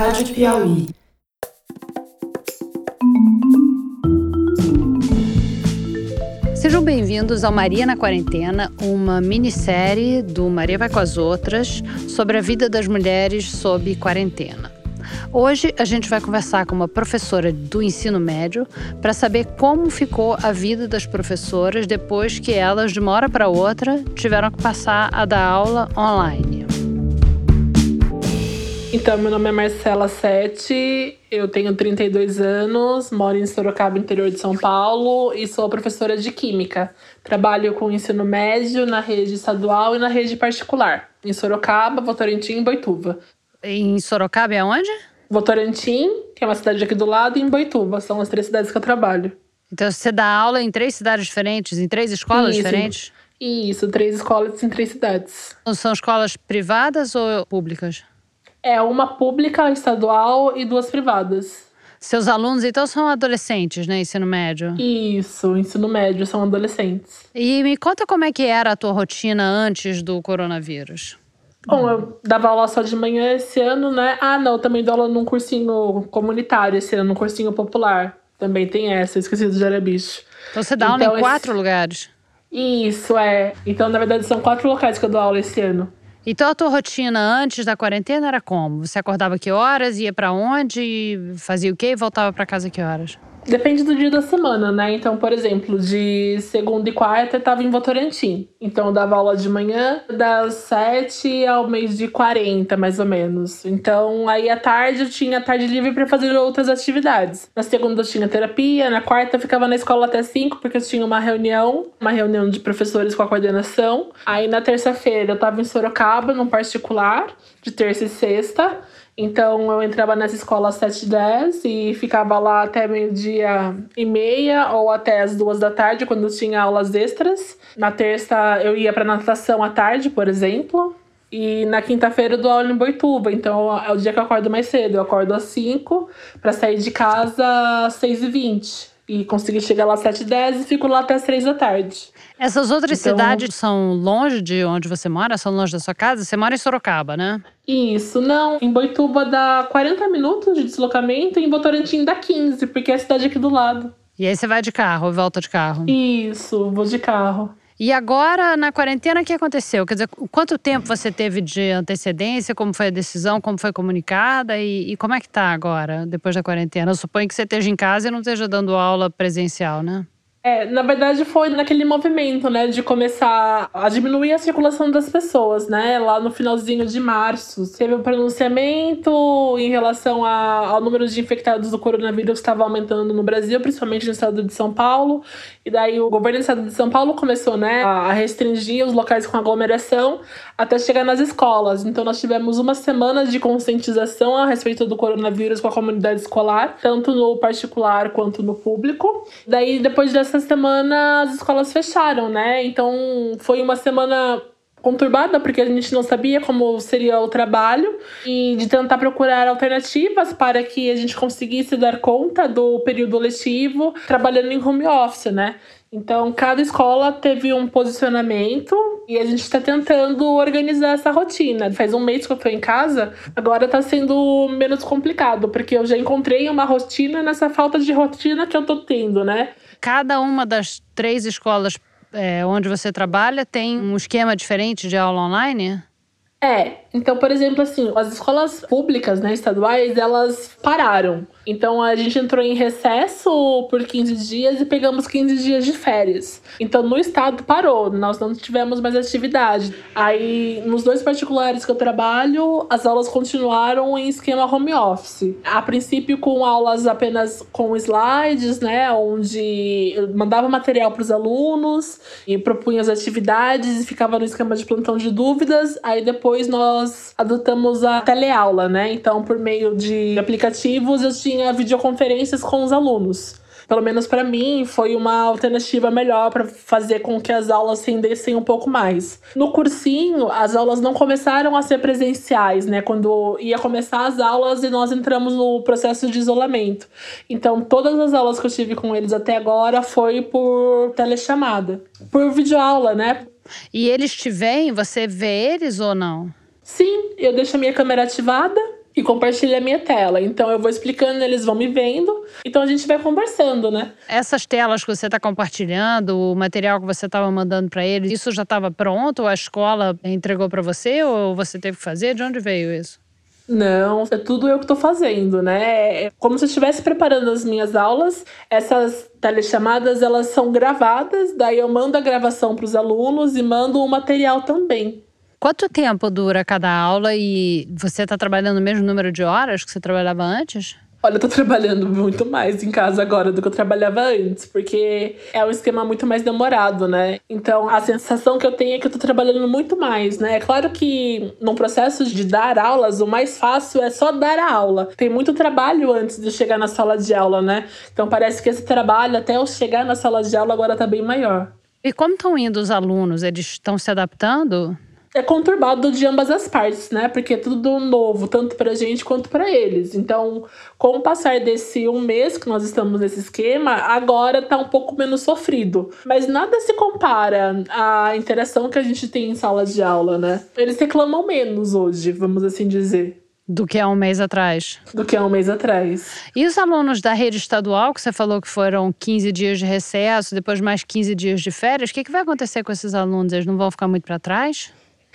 Rádio Piauí. Sejam bem-vindos ao Maria na Quarentena, uma minissérie do Maria Vai com as Outras sobre a vida das mulheres sob quarentena. Hoje a gente vai conversar com uma professora do ensino médio para saber como ficou a vida das professoras depois que elas, de uma hora para outra, tiveram que passar a dar aula online. Então, meu nome é Marcela Sete, eu tenho 32 anos, moro em Sorocaba, interior de São Paulo, e sou professora de Química. Trabalho com ensino médio na rede estadual e na rede particular, em Sorocaba, Votorantim e Boituva. Em Sorocaba é onde? Votorantim, que é uma cidade aqui do lado, e em Boituva, são as três cidades que eu trabalho. Então você dá aula em três cidades diferentes, em três escolas Isso. diferentes? Isso, três escolas em três cidades. São escolas privadas ou públicas? É uma pública, estadual e duas privadas. Seus alunos, então, são adolescentes, né? Ensino médio. Isso, ensino médio, são adolescentes. E me conta como é que era a tua rotina antes do coronavírus. Bom, eu dava aula só de manhã esse ano, né? Ah, não, também dou aula num cursinho comunitário esse ano, num cursinho popular. Também tem essa, esqueci do Jarabicho. Então você dá aula Então, em esse- quatro lugares. Isso, é. Então, na verdade, são quatro locais que eu dou aula esse ano. Então a tua rotina antes da quarentena era como? Você acordava que horas, ia pra onde, fazia o quê e voltava pra casa que horas? Depende do dia da semana, né? Então, por exemplo, de segunda e quarta eu tava em Votorantim. Então, eu dava aula de manhã das 7 ao mês de 40, mais ou menos. Então, aí à tarde eu tinha tarde livre para fazer outras atividades. Na segunda eu tinha terapia, na quarta eu ficava na escola até 5, porque eu tinha uma reunião, uma reunião de professores com a coordenação. Aí na terça-feira eu tava em Sorocaba, num particular, de terça e sexta. Então eu entrava nessa escola às 7 h 10 e ficava lá até meio-dia e meia ou até as duas da tarde, quando tinha aulas extras. Na terça eu ia para natação à tarde, por exemplo. E na quinta-feira eu dou aula em Boituva, então é o dia que eu acordo mais cedo. Eu acordo às 5 para sair de casa às 6 h 20 E consegui chegar lá às 7 h 10 e fico lá até às 3 da tarde. Essas outras Então- cidades são longe de onde você mora? São longe da sua casa? Você mora em Sorocaba, né? Isso, não. Em Boituva dá 40 minutos de deslocamento e em Votorantim dá 15, porque é a cidade aqui do lado. E aí você vai de carro, volta de carro. Isso, vou de carro. E agora, na quarentena, o que aconteceu? Quer dizer, quanto tempo você teve de antecedência? Como foi a decisão? Como foi comunicada? E, e como é que tá agora, depois da quarentena? Eu suponho que você esteja em casa e não esteja dando aula presencial, né? É, na verdade foi naquele movimento, né, de começar a diminuir a circulação das pessoas, né, lá no finalzinho de março. Teve um pronunciamento em relação a- ao número de infectados do coronavírus que estava aumentando no Brasil, principalmente no estado de São Paulo. E daí o governo do estado de São Paulo começou, né, a restringir os locais com aglomeração até chegar nas escolas. Então nós tivemos uma semana de conscientização a respeito do coronavírus com a comunidade escolar, tanto no particular quanto no público. Daí depois dessa semana as escolas fecharam, né? Então foi uma semana conturbada porque a gente não sabia como seria o trabalho e de tentar procurar alternativas para que a gente conseguisse dar conta do período letivo trabalhando em home office, né? Então, cada escola teve um posicionamento e a gente está tentando organizar essa rotina. Faz um mês que eu tô em casa, agora tá sendo menos complicado, porque eu já encontrei uma rotina nessa falta de rotina que eu tô tendo, né? Cada uma das três escolas é, onde você trabalha tem um esquema diferente de aula online? É, então, por exemplo, assim, as escolas públicas, né, estaduais, elas pararam. Então a gente entrou em recesso por 15 dias e pegamos 15 dias de férias. Então no estado parou, nós não tivemos mais atividade. Aí nos dois particulares que eu trabalho, as aulas continuaram em esquema home office. A princípio com aulas apenas com slides, né, onde eu mandava material para os alunos e propunha as atividades e ficava no esquema de plantão de dúvidas. Aí depois nós adotamos a teleaula, né? Então por meio de aplicativos eu tinha videoconferências com os alunos. Pelo menos para mim foi uma alternativa melhor para fazer com que as aulas rendessem um pouco mais. No cursinho, as aulas não começaram a ser presenciais, né? Quando ia começar as aulas e nós entramos no processo de isolamento. Então, todas as aulas que eu tive com eles até agora foi por telechamada, por videoaula, né? E eles te veem? Você vê eles ou não? Sim, eu deixo a minha câmera ativada e compartilha a minha tela. Então eu vou explicando, eles vão me vendo. Então a gente vai conversando, né? Essas telas que você está compartilhando, o material que você estava mandando para eles, isso já estava pronto? A escola entregou para você ou você teve que fazer? De onde veio isso? Não, é tudo eu que estou fazendo, né? É como se eu estivesse preparando as minhas aulas. Essas telechamadas, elas são gravadas, daí eu mando a gravação para os alunos e mando o material também. Quanto tempo dura cada aula e você está trabalhando o mesmo número de horas que você trabalhava antes? Olha, eu tô trabalhando muito mais em casa agora do que eu trabalhava antes, porque é um esquema muito mais demorado, né? Então, a sensação que eu tenho é que eu tô trabalhando muito mais, né? É claro que num processo de dar aulas, o mais fácil é só dar a aula. Tem muito trabalho antes de chegar na sala de aula, né? Então, parece que esse trabalho até eu chegar na sala de aula agora tá bem maior. E como estão indo os alunos? Eles estão se adaptando? É conturbado de ambas as partes, né? Porque é tudo novo, tanto pra gente quanto para eles. Então, com o passar desse um mês que nós estamos nesse esquema, agora tá um pouco menos sofrido. Mas nada se compara à interação que a gente tem em sala de aula, né? Eles reclamam menos hoje, vamos assim dizer. Do que há um mês atrás. Do que há um mês atrás. E os alunos da rede estadual, que você falou que foram 15 dias de recesso, depois mais 15 dias de férias, o que, que vai acontecer com esses alunos? Eles não vão ficar muito para trás?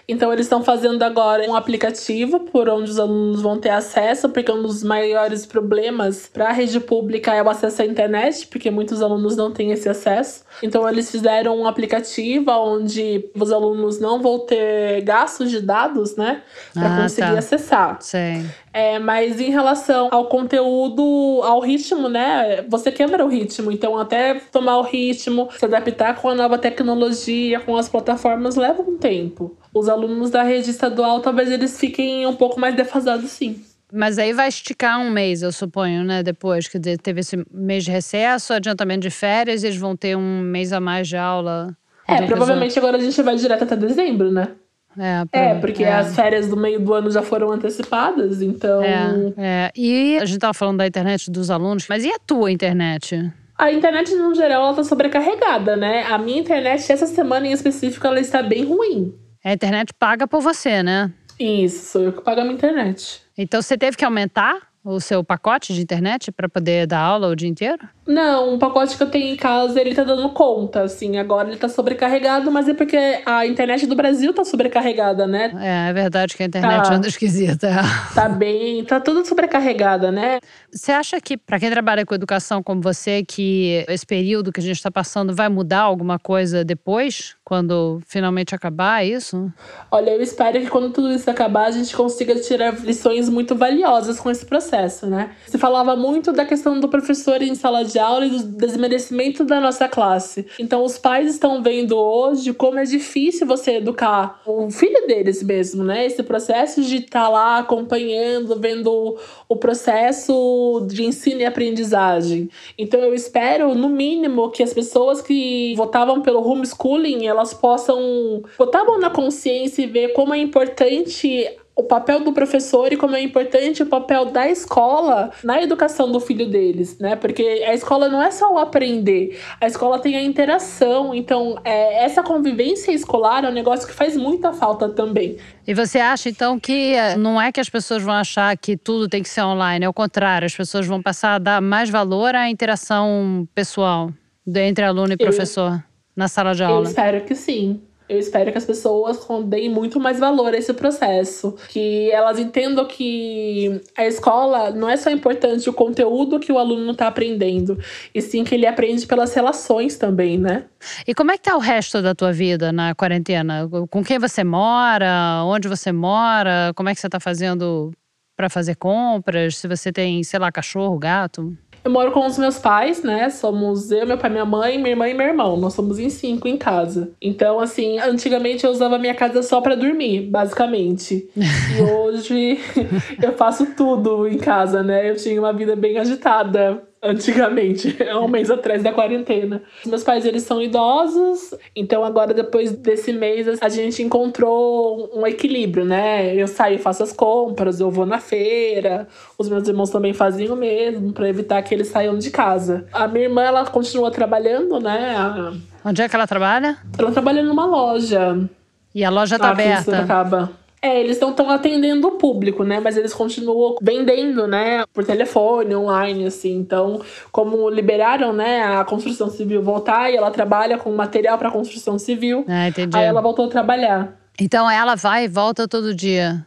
Então eles estão fazendo agora um aplicativo por onde os alunos vão ter acesso, porque um dos maiores problemas para a rede pública é o acesso à internet, porque muitos alunos não têm esse acesso. Então eles fizeram um aplicativo onde os alunos não vão ter gastos de dados, né, para ah, conseguir tá. acessar. Sim. É, mas em relação ao conteúdo, ao ritmo, né? Você quebra o ritmo. Então, até tomar o ritmo, se adaptar com a nova tecnologia, com as plataformas, leva um tempo. Os alunos da rede estadual, talvez eles fiquem um pouco mais defasados, sim. Mas aí vai esticar um mês, eu suponho, né? Depois que teve esse mês de recesso, adiantamento de férias, eles vão ter um mês a mais de aula. É, provavelmente agora a gente vai direto até dezembro, né? É, é porque é. as férias do meio do ano já foram antecipadas, então. É, é. E a gente tava falando da internet dos alunos, mas e a tua internet? A internet, no geral, ela tá sobrecarregada, né? A minha internet, essa semana em específico, ela está bem ruim. É a internet paga por você, né? Isso, sou eu que pago a minha internet. Então você teve que aumentar o seu pacote de internet para poder dar aula o dia inteiro? Não, o pacote que eu tenho em casa, ele tá dando conta, assim. Agora ele tá sobrecarregado, mas é porque a internet do Brasil tá sobrecarregada, né? É, é verdade que a internet tá, anda esquisita. Tá bem, tá tudo sobrecarregada, né? Você acha que, para quem trabalha com educação como você, que esse período que a gente está passando vai mudar alguma coisa depois, quando finalmente acabar isso? Olha, eu espero que quando tudo isso acabar, a gente consiga tirar lições muito valiosas com esse processo, né? Se falava muito da questão do professor em sala de de aula e do desmerecimento da nossa classe. Então, os pais estão vendo hoje como é difícil você educar o filho deles mesmo, né? Esse processo de estar tá lá acompanhando, vendo o processo de ensino e aprendizagem. Então, eu espero, no mínimo, que as pessoas que votavam pelo homeschooling elas possam botar a mão na consciência e ver como é importante o papel do professor e como é importante o papel da escola na educação do filho deles, né? Porque a escola não é só o aprender, a escola tem a interação. Então, é, essa convivência escolar é um negócio que faz muita falta também. E você acha, então, que eh, não é que as pessoas vão achar que tudo tem que ser online, é o contrário, as pessoas vão passar a dar mais valor à interação pessoal entre aluno e professor eu, na sala de aula? Eu espero que sim. Eu espero que as pessoas deem muito mais valor a esse processo. Que elas entendam que a escola não é só importante o conteúdo que o aluno está aprendendo, e sim que ele aprende pelas relações também, né? E como é que tá o resto da tua vida na quarentena? Com quem você mora? Onde você mora? Como é que você está fazendo para fazer compras? Se você tem, sei lá, cachorro, gato? Eu moro com os meus pais, né? Somos eu, meu pai, minha mãe, minha irmã e meu irmão. Nós somos em cinco em casa. Então, assim, antigamente eu usava minha casa só para dormir, basicamente. e hoje eu faço tudo em casa, né? Eu tinha uma vida bem agitada antigamente, é um mês atrás da quarentena. Meus pais, eles são idosos, então agora depois desse mês a gente encontrou um equilíbrio, né? Eu saio, faço as compras, eu vou na feira, os meus irmãos também fazem o mesmo para evitar que eles saiam de casa. A minha irmã, ela continua trabalhando, né? A... Onde é que ela trabalha? Ela trabalha numa loja. E a loja tá aberta? Acaba. É, eles não estão atendendo o público, né? Mas eles continuam vendendo, né? Por telefone, online, assim. Então, como liberaram, né, a construção civil voltar e ela trabalha com material para construção civil. Ah, entendi. Aí ela voltou a trabalhar. Então ela vai e volta todo dia.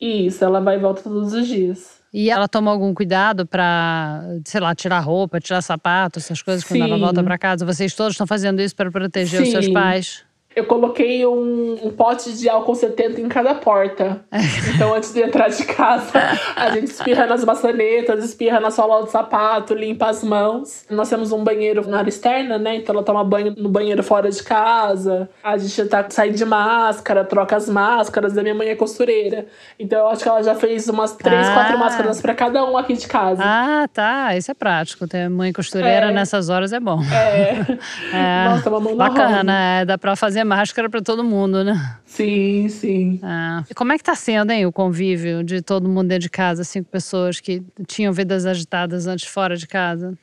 Isso, ela vai e volta todos os dias. E ela toma algum cuidado para, sei lá, tirar roupa, tirar sapato, essas coisas quando ela Sim. volta para casa? Vocês todos estão fazendo isso para proteger os seus Sim. pais? Eu coloquei um, um pote de álcool 70 em cada porta. Então, antes de entrar de casa, a gente espirra nas maçanetas, espirra na sola do sapato, limpa as mãos. Nós temos um banheiro na área externa, né? Então, ela toma banho no banheiro fora de casa. A gente tá saindo de máscara, troca as máscaras. A minha mãe é costureira. Então, eu acho que ela já fez umas três, Ah. quatro máscaras pra cada um aqui de casa. Ah, tá. Isso é prático. Ter mãe costureira É. nessas horas é bom. É. É, Nossa, uma mão na roda. Bacana, é, dá pra fazer máscara pra todo mundo, né? Sim, sim. É. E como é que tá sendo, hein, o convívio de todo mundo dentro de casa, cinco pessoas que tinham vidas agitadas antes fora de casa?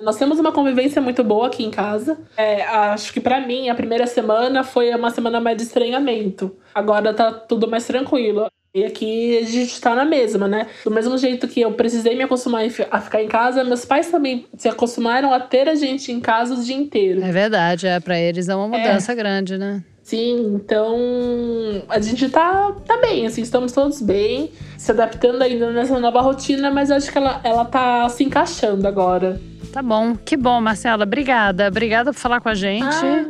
Nós temos uma convivência muito boa aqui em casa. É, acho que pra mim a primeira semana foi uma semana mais de estranhamento. Agora tá tudo mais tranquilo. E aqui a gente tá na mesma, né? Do mesmo jeito que eu precisei me acostumar a ficar em casa, meus pais também se acostumaram a ter a gente em casa o dia inteiro. É verdade, é para eles é uma mudança grande, né? Sim, então a gente tá, tá bem, assim, estamos todos bem, se adaptando ainda nessa nova rotina, mas acho que ela, ela tá se encaixando agora. Tá bom, que bom, Marcela. Obrigada, obrigada por falar com a gente. Ah.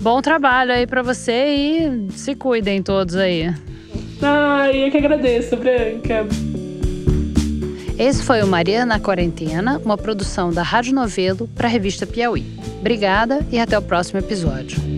Bom trabalho aí pra você e se cuidem todos aí. Ai, eu que agradeço, Branca. Esse foi o Maria na Quarentena, uma produção da Rádio Novelo para a revista Piauí. Obrigada e até o próximo episódio.